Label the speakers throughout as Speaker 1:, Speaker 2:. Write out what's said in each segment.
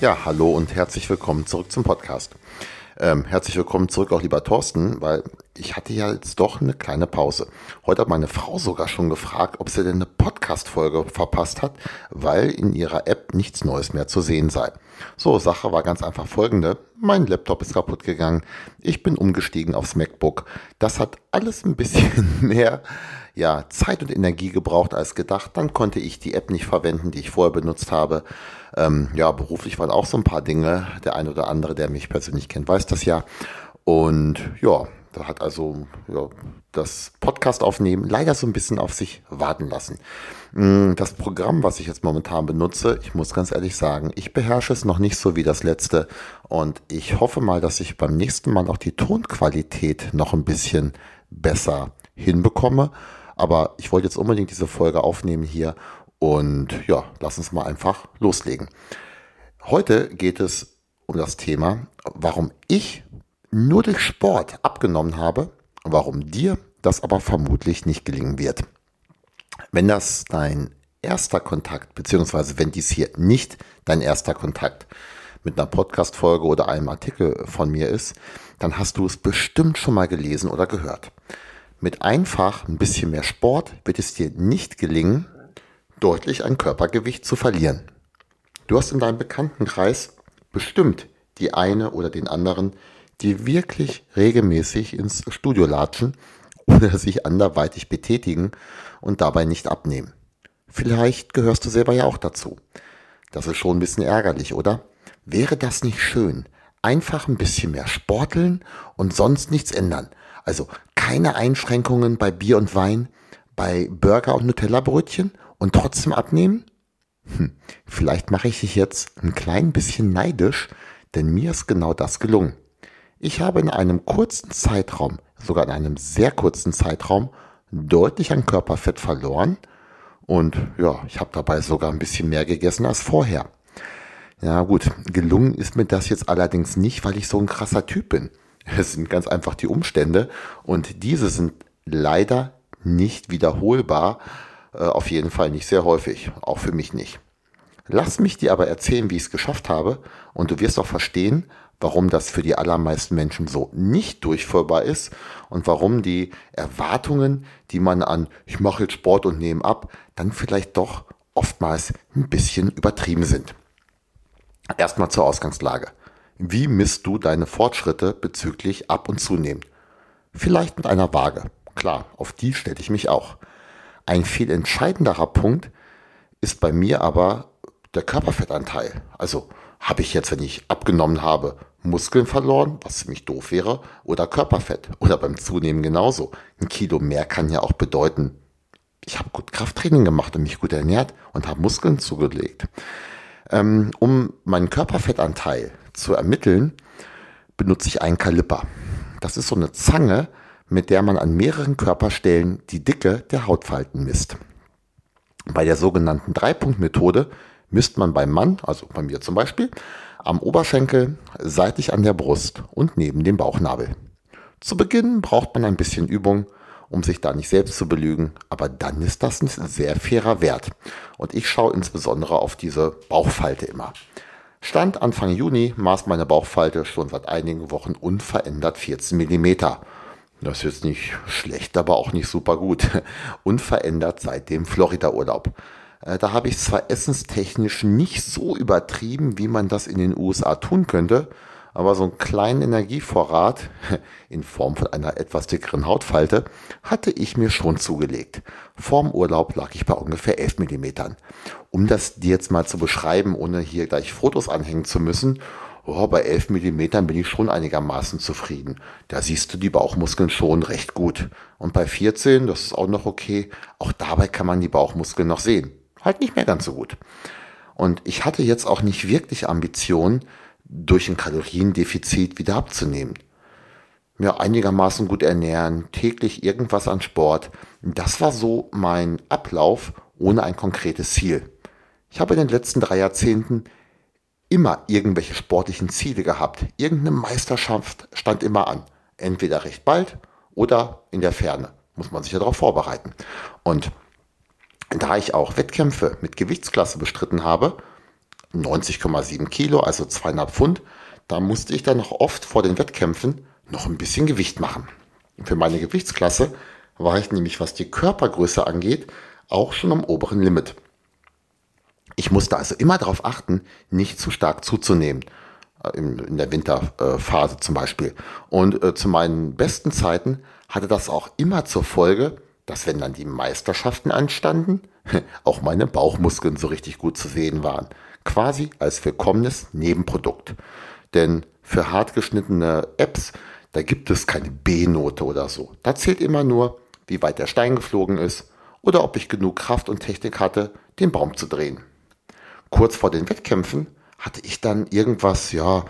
Speaker 1: Ja, hallo und herzlich willkommen zurück zum Podcast. Ähm, herzlich willkommen zurück auch lieber Thorsten, weil ich hatte ja jetzt doch eine kleine Pause. Heute hat meine Frau sogar schon gefragt, ob sie denn eine Podcast-Folge verpasst hat, weil in ihrer App nichts Neues mehr zu sehen sei. So, Sache war ganz einfach folgende. Mein Laptop ist kaputt gegangen. Ich bin umgestiegen aufs MacBook. Das hat alles ein bisschen mehr ja, Zeit und Energie gebraucht als gedacht. Dann konnte ich die App nicht verwenden, die ich vorher benutzt habe. Ähm, ja, beruflich waren auch so ein paar Dinge. Der eine oder andere, der mich persönlich kennt, weiß das ja. Und ja, hat also ja, das Podcast aufnehmen leider so ein bisschen auf sich warten lassen. Mm, das Programm, was ich jetzt momentan benutze, ich muss ganz ehrlich sagen, ich beherrsche es noch nicht so wie das letzte und ich hoffe mal, dass ich beim nächsten Mal auch die Tonqualität noch ein bisschen besser hinbekomme. Aber ich wollte jetzt unbedingt diese Folge aufnehmen hier und ja, lass uns mal einfach loslegen. Heute geht es um das Thema, warum ich nur durch Sport abgenommen habe, warum dir das aber vermutlich nicht gelingen wird. Wenn das dein erster Kontakt, beziehungsweise wenn dies hier nicht dein erster Kontakt mit einer Podcast-Folge oder einem Artikel von mir ist, dann hast du es bestimmt schon mal gelesen oder gehört. Mit einfach ein bisschen mehr Sport wird es dir nicht gelingen, deutlich an Körpergewicht zu verlieren. Du hast in deinem Bekanntenkreis bestimmt die eine oder den anderen, die wirklich regelmäßig ins Studio latschen oder sich anderweitig betätigen und dabei nicht abnehmen. Vielleicht gehörst du selber ja auch dazu. Das ist schon ein bisschen ärgerlich, oder? Wäre das nicht schön? Einfach ein bisschen mehr sporteln und sonst nichts ändern. Also keine Einschränkungen bei Bier und Wein, bei Burger und Nutella-Brötchen und trotzdem abnehmen? Hm, vielleicht mache ich dich jetzt ein klein bisschen neidisch, denn mir ist genau das gelungen. Ich habe in einem kurzen Zeitraum, sogar in einem sehr kurzen Zeitraum, deutlich an Körperfett verloren und ja, ich habe dabei sogar ein bisschen mehr gegessen als vorher. Ja gut, gelungen ist mir das jetzt allerdings nicht, weil ich so ein krasser Typ bin. Es sind ganz einfach die Umstände und diese sind leider nicht wiederholbar, äh, auf jeden Fall nicht sehr häufig, auch für mich nicht. Lass mich dir aber erzählen, wie ich es geschafft habe und du wirst auch verstehen, warum das für die allermeisten Menschen so nicht durchführbar ist und warum die Erwartungen, die man an ich mache jetzt Sport und nehme ab, dann vielleicht doch oftmals ein bisschen übertrieben sind. Erstmal zur Ausgangslage. Wie misst du deine Fortschritte bezüglich Ab- und Zunehmen? Vielleicht mit einer Waage. Klar, auf die stelle ich mich auch. Ein viel entscheidenderer Punkt ist bei mir aber der Körperfettanteil. Also habe ich jetzt, wenn ich abgenommen habe, Muskeln verloren, was ziemlich doof wäre, oder Körperfett. Oder beim Zunehmen genauso. Ein Kilo mehr kann ja auch bedeuten, ich habe gut Krafttraining gemacht und mich gut ernährt und habe Muskeln zugelegt. Ähm, um meinen Körperfettanteil zu ermitteln, benutze ich einen Kaliper. Das ist so eine Zange, mit der man an mehreren Körperstellen die Dicke der Hautfalten misst. Bei der sogenannten Dreipunktmethode misst man beim Mann, also bei mir zum Beispiel, am Oberschenkel, seitlich an der Brust und neben dem Bauchnabel. Zu Beginn braucht man ein bisschen Übung, um sich da nicht selbst zu belügen, aber dann ist das ein sehr fairer Wert. Und ich schaue insbesondere auf diese Bauchfalte immer. Stand Anfang Juni maß meine Bauchfalte schon seit einigen Wochen unverändert 14 mm. Das ist jetzt nicht schlecht, aber auch nicht super gut. Unverändert seit dem Florida-Urlaub. Äh, da habe ich zwar essenstechnisch nicht so übertrieben, wie man das in den USA tun könnte, aber so einen kleinen Energievorrat in Form von einer etwas dickeren Hautfalte hatte ich mir schon zugelegt. Vorm Urlaub lag ich bei ungefähr 11 Millimetern. Um das dir jetzt mal zu beschreiben, ohne hier gleich Fotos anhängen zu müssen, oh, bei 11 Millimetern bin ich schon einigermaßen zufrieden. Da siehst du die Bauchmuskeln schon recht gut. Und bei 14, das ist auch noch okay, auch dabei kann man die Bauchmuskeln noch sehen. Halt nicht mehr ganz so gut. Und ich hatte jetzt auch nicht wirklich Ambitionen, durch ein Kaloriendefizit wieder abzunehmen. Ja, einigermaßen gut ernähren, täglich irgendwas an Sport. Das war so mein Ablauf ohne ein konkretes Ziel. Ich habe in den letzten drei Jahrzehnten immer irgendwelche sportlichen Ziele gehabt. Irgendeine Meisterschaft stand immer an. Entweder recht bald oder in der Ferne. Muss man sich ja darauf vorbereiten. Und da ich auch Wettkämpfe mit Gewichtsklasse bestritten habe, 90,7 Kilo, also zweieinhalb Pfund, da musste ich dann noch oft vor den Wettkämpfen noch ein bisschen Gewicht machen. Für meine Gewichtsklasse war ich nämlich, was die Körpergröße angeht, auch schon am oberen Limit. Ich musste also immer darauf achten, nicht zu stark zuzunehmen. Äh, in, der Winterphase zum Beispiel. Und äh, zu meinen besten Zeiten hatte das auch immer zur Folge, dass wenn dann die Meisterschaften anstanden, auch meine Bauchmuskeln so richtig gut zu sehen waren. Quasi als willkommenes Nebenprodukt. Denn für hart geschnittene Apps, da gibt es keine B-Note oder so. Da zählt immer nur, wie weit der Stein geflogen ist oder ob ich genug Kraft und Technik hatte, den Baum zu drehen. Kurz vor den Wettkämpfen hatte ich dann irgendwas, ja,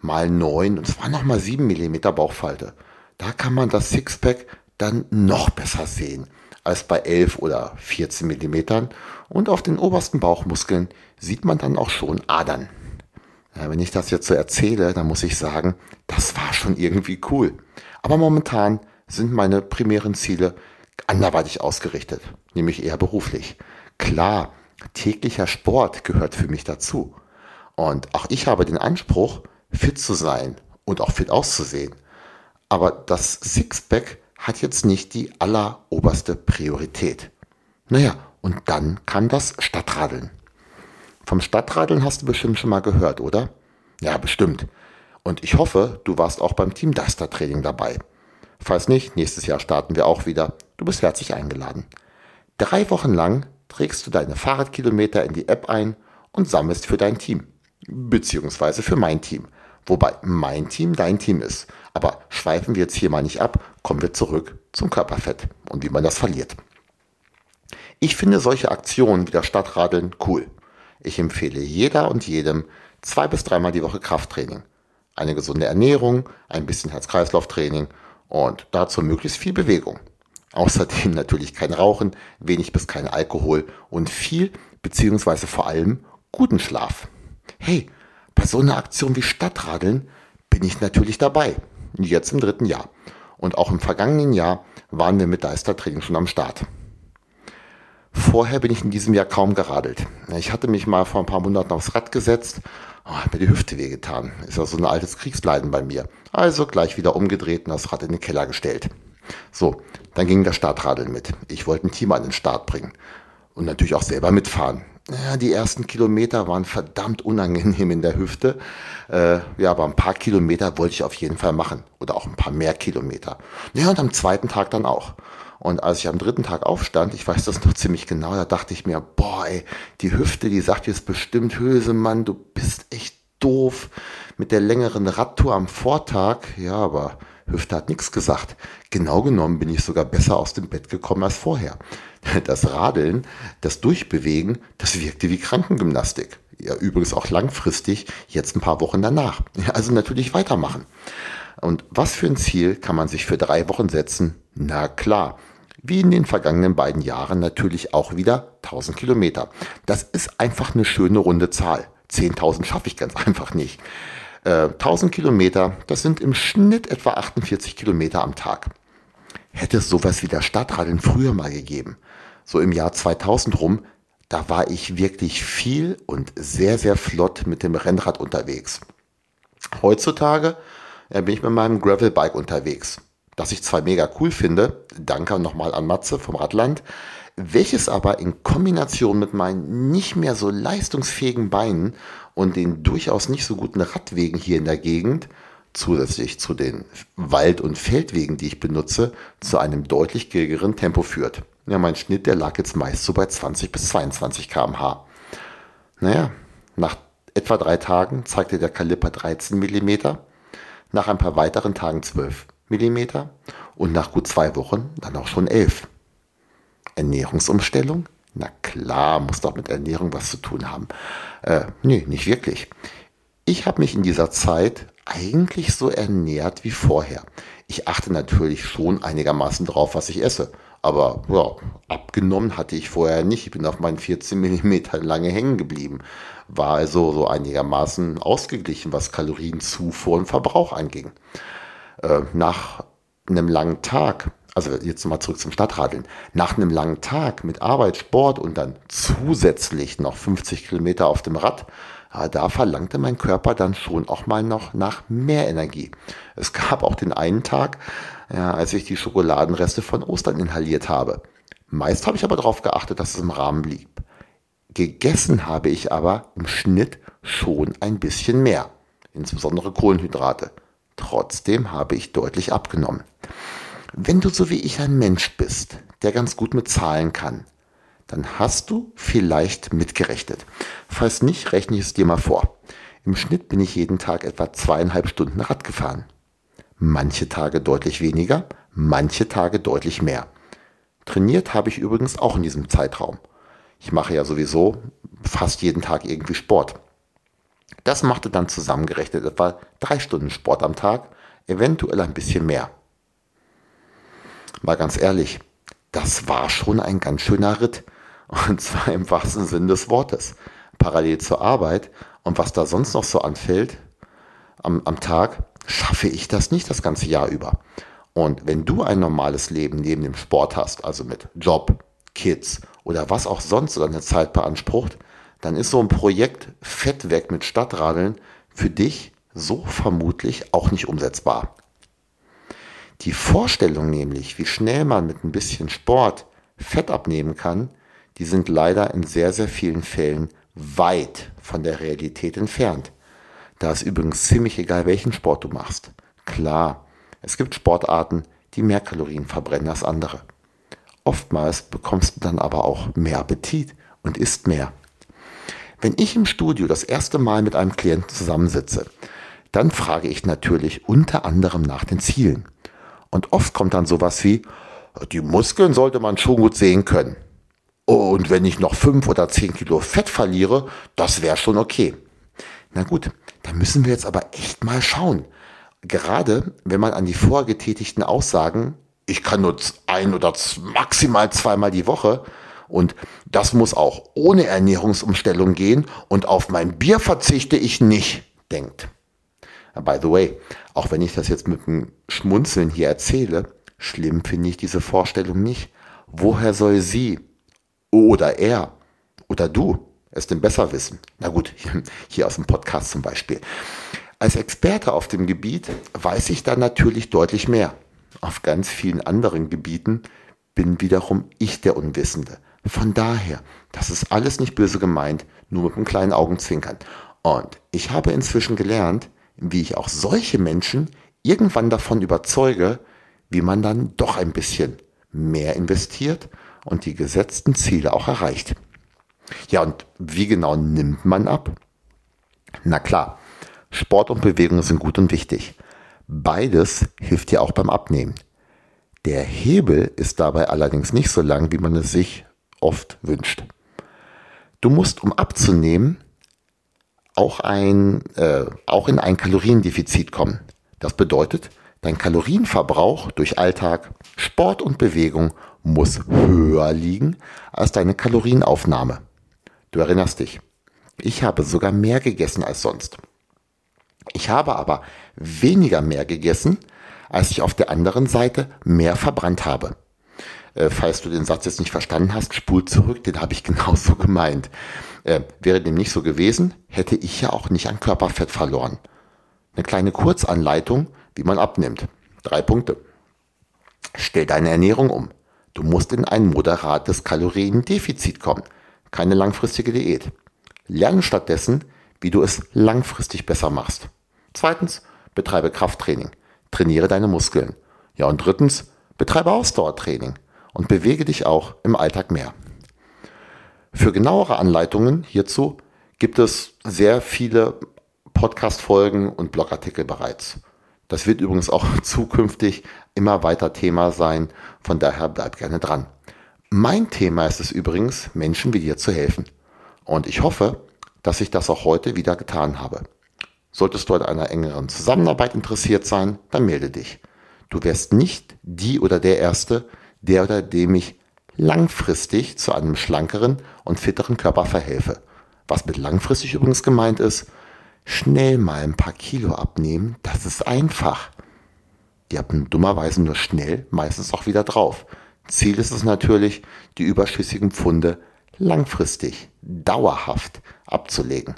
Speaker 1: mal neun und es war nochmal sieben Millimeter Bauchfalte. Da kann man das Sixpack dann noch besser sehen als bei 11 oder 14 Millimetern und auf den obersten Bauchmuskeln sieht man dann auch schon Adern. Wenn ich das jetzt so erzähle, dann muss ich sagen, das war schon irgendwie cool. Aber momentan sind meine primären Ziele anderweitig ausgerichtet, nämlich eher beruflich. Klar, täglicher Sport gehört für mich dazu. Und auch ich habe den Anspruch, fit zu sein und auch fit auszusehen. Aber das Sixpack hat jetzt nicht die alleroberste Priorität. Naja, und dann kam das Stadtradeln. Vom Stadtradeln hast du bestimmt schon mal gehört, oder? Ja, bestimmt. Und ich hoffe, du warst auch beim Team Duster Training dabei. Falls nicht, nächstes Jahr starten wir auch wieder. Du bist herzlich eingeladen. Drei Wochen lang trägst du deine Fahrradkilometer in die App ein und sammelst für dein Team. Beziehungsweise für mein Team. Wobei mein Team dein Team ist. Aber schweifen wir jetzt hier mal nicht ab, kommen wir zurück zum Körperfett und wie man das verliert. Ich finde solche Aktionen wie das Stadtradeln cool. Ich empfehle jeder und jedem zwei bis dreimal die Woche Krafttraining. Eine gesunde Ernährung, ein bisschen Herz-Kreislauf-Training und dazu möglichst viel Bewegung. Außerdem natürlich kein Rauchen, wenig bis kein Alkohol und viel beziehungsweise vor allem guten Schlaf. Hey, bei so einer Aktion wie Stadtradeln bin ich natürlich dabei. Jetzt im dritten Jahr. Und auch im vergangenen Jahr waren wir mit Deistertraining schon am Start. Vorher bin ich in diesem Jahr kaum geradelt. Ich hatte mich mal vor ein paar Monaten aufs Rad gesetzt, oh, hat mir die Hüfte wehgetan. Ist ja so ein altes Kriegsleiden bei mir. Also gleich wieder umgedreht und das Rad in den Keller gestellt. So, dann ging das Startradeln mit. Ich wollte ein Team an den Start bringen. Und natürlich auch selber mitfahren. Ja, die ersten Kilometer waren verdammt unangenehm in der Hüfte. Äh, ja, aber ein paar Kilometer wollte ich auf jeden Fall machen. Oder auch ein paar mehr Kilometer. Ja, und am zweiten Tag dann auch. Und als ich am dritten Tag aufstand, ich weiß das noch ziemlich genau, da dachte ich mir, boah, ey, die Hüfte, die sagt jetzt bestimmt, Hösemann, du bist echt doof mit der längeren Radtour am Vortag. Ja, aber Hüfte hat nichts gesagt. Genau genommen bin ich sogar besser aus dem Bett gekommen als vorher. Das Radeln, das Durchbewegen, das wirkte wie Krankengymnastik. Ja, übrigens auch langfristig, jetzt ein paar Wochen danach. Also natürlich weitermachen. Und was für ein Ziel kann man sich für drei Wochen setzen? Na klar, wie in den vergangenen beiden Jahren natürlich auch wieder 1000 Kilometer. Das ist einfach eine schöne runde Zahl. 10.000 schaffe ich ganz einfach nicht. 1000 äh, Kilometer, das sind im Schnitt etwa 48 Kilometer am Tag. Hätte es sowas wie der Stadtradeln früher mal gegeben, so im Jahr 2000 rum, da war ich wirklich viel und sehr, sehr flott mit dem Rennrad unterwegs. Heutzutage äh, bin ich mit meinem Gravelbike unterwegs, das ich zwar mega cool finde, danke nochmal an Matze vom Radland, welches aber in Kombination mit meinen nicht mehr so leistungsfähigen Beinen und den durchaus nicht so guten Radwegen hier in der Gegend, zusätzlich zu den Wald- und Feldwegen, die ich benutze, zu einem deutlich geringeren Tempo führt. Ja, mein Schnitt, der lag jetzt meist so bei 20 bis 22 km/h. Naja, nach etwa drei Tagen zeigte der Kaliper 13 mm, nach ein paar weiteren Tagen 12 mm und nach gut zwei Wochen dann auch schon 11. Ernährungsumstellung? Na klar, muss doch mit Ernährung was zu tun haben. Äh, nee, nicht wirklich. Ich habe mich in dieser Zeit eigentlich so ernährt wie vorher. Ich achte natürlich schon einigermaßen drauf, was ich esse. Aber ja, abgenommen hatte ich vorher nicht. Ich bin auf meinen 14 mm lange hängen geblieben. War also so einigermaßen ausgeglichen, was Kalorienzufuhr und Verbrauch anging. Äh, nach einem langen Tag, also jetzt mal zurück zum Stadtradeln, nach einem langen Tag mit Arbeit, Sport und dann zusätzlich noch 50 Kilometer auf dem Rad, da verlangte mein Körper dann schon auch mal noch nach mehr Energie. Es gab auch den einen Tag, als ich die Schokoladenreste von Ostern inhaliert habe. Meist habe ich aber darauf geachtet, dass es im Rahmen blieb. Gegessen habe ich aber im Schnitt schon ein bisschen mehr, insbesondere Kohlenhydrate. Trotzdem habe ich deutlich abgenommen. Wenn du so wie ich ein Mensch bist, der ganz gut mit Zahlen kann, dann hast du vielleicht mitgerechnet. Falls nicht, rechne ich es dir mal vor. Im Schnitt bin ich jeden Tag etwa zweieinhalb Stunden Rad gefahren. Manche Tage deutlich weniger, manche Tage deutlich mehr. Trainiert habe ich übrigens auch in diesem Zeitraum. Ich mache ja sowieso fast jeden Tag irgendwie Sport. Das machte dann zusammengerechnet etwa drei Stunden Sport am Tag, eventuell ein bisschen mehr. Mal ganz ehrlich, das war schon ein ganz schöner Ritt. Und zwar im wahrsten Sinn des Wortes. Parallel zur Arbeit und was da sonst noch so anfällt am, am Tag, schaffe ich das nicht das ganze Jahr über. Und wenn du ein normales Leben neben dem Sport hast, also mit Job, Kids oder was auch sonst deine Zeit beansprucht, dann ist so ein Projekt Fett weg mit Stadtradeln für dich so vermutlich auch nicht umsetzbar. Die Vorstellung nämlich, wie schnell man mit ein bisschen Sport Fett abnehmen kann, die sind leider in sehr, sehr vielen Fällen weit von der Realität entfernt. Da ist übrigens ziemlich egal, welchen Sport du machst. Klar, es gibt Sportarten, die mehr Kalorien verbrennen als andere. Oftmals bekommst du dann aber auch mehr Appetit und isst mehr. Wenn ich im Studio das erste Mal mit einem Klienten zusammensitze, dann frage ich natürlich unter anderem nach den Zielen. Und oft kommt dann sowas wie, die Muskeln sollte man schon gut sehen können. Und wenn ich noch fünf oder zehn Kilo Fett verliere, das wäre schon okay. Na gut, da müssen wir jetzt aber echt mal schauen. Gerade wenn man an die vorgetätigten Aussagen, ich kann nur ein oder maximal zweimal die Woche, und das muss auch ohne Ernährungsumstellung gehen und auf mein Bier verzichte ich nicht, denkt. By the way, auch wenn ich das jetzt mit einem Schmunzeln hier erzähle, schlimm finde ich diese Vorstellung nicht. Woher soll sie oder er oder du es denn besser wissen? Na gut, hier aus dem Podcast zum Beispiel. Als Experte auf dem Gebiet weiß ich dann natürlich deutlich mehr. Auf ganz vielen anderen Gebieten bin wiederum ich der Unwissende. Von daher, das ist alles nicht böse gemeint, nur mit einem kleinen Augenzwinkern. Und ich habe inzwischen gelernt, wie ich auch solche Menschen irgendwann davon überzeuge, wie man dann doch ein bisschen mehr investiert und die gesetzten Ziele auch erreicht. Ja, und wie genau nimmt man ab? Na klar, Sport und Bewegung sind gut und wichtig. Beides hilft dir auch beim Abnehmen. Der Hebel ist dabei allerdings nicht so lang, wie man es sich oft wünscht. Du musst, um abzunehmen, auch, ein, äh, auch in ein Kaloriendefizit kommen. Das bedeutet, dein Kalorienverbrauch durch Alltag, Sport und Bewegung muss höher liegen als deine Kalorienaufnahme. Du erinnerst dich, ich habe sogar mehr gegessen als sonst. Ich habe aber weniger mehr gegessen, als ich auf der anderen Seite mehr verbrannt habe. Äh, falls du den Satz jetzt nicht verstanden hast, spul zurück, den habe ich genauso gemeint. Äh, wäre dem nicht so gewesen, hätte ich ja auch nicht an Körperfett verloren. Eine kleine Kurzanleitung, wie man abnimmt. Drei Punkte. Stell deine Ernährung um. Du musst in ein moderates Kaloriendefizit kommen. Keine langfristige Diät. Lerne stattdessen, wie du es langfristig besser machst. Zweitens, betreibe Krafttraining. Trainiere deine Muskeln. Ja, und drittens, betreibe Ausdauertraining und bewege dich auch im Alltag mehr. Für genauere Anleitungen hierzu gibt es sehr viele Podcast-Folgen und Blogartikel bereits. Das wird übrigens auch zukünftig immer weiter Thema sein, von daher bleib gerne dran. Mein Thema ist es übrigens, Menschen wie dir zu helfen. Und ich hoffe, dass ich das auch heute wieder getan habe. Solltest du an einer engeren Zusammenarbeit interessiert sein, dann melde dich. Du wärst nicht die oder der Erste, der oder dem ich langfristig zu einem schlankeren und fitteren Körper verhelfe. Was mit langfristig übrigens gemeint ist, schnell mal ein paar Kilo abnehmen, das ist einfach. Die haben dummerweise nur schnell meistens auch wieder drauf. Ziel ist es natürlich, die überschüssigen Pfunde langfristig, dauerhaft abzulegen.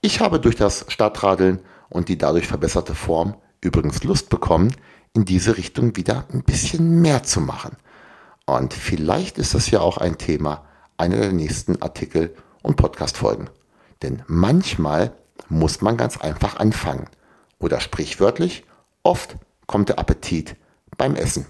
Speaker 1: Ich habe durch das Stadtradeln und die dadurch verbesserte Form übrigens Lust bekommen, in diese Richtung wieder ein bisschen mehr zu machen. Und vielleicht ist das ja auch ein Thema einer der nächsten Artikel und Podcast-Folgen. Denn manchmal muss man ganz einfach anfangen. Oder sprichwörtlich, oft kommt der Appetit beim Essen.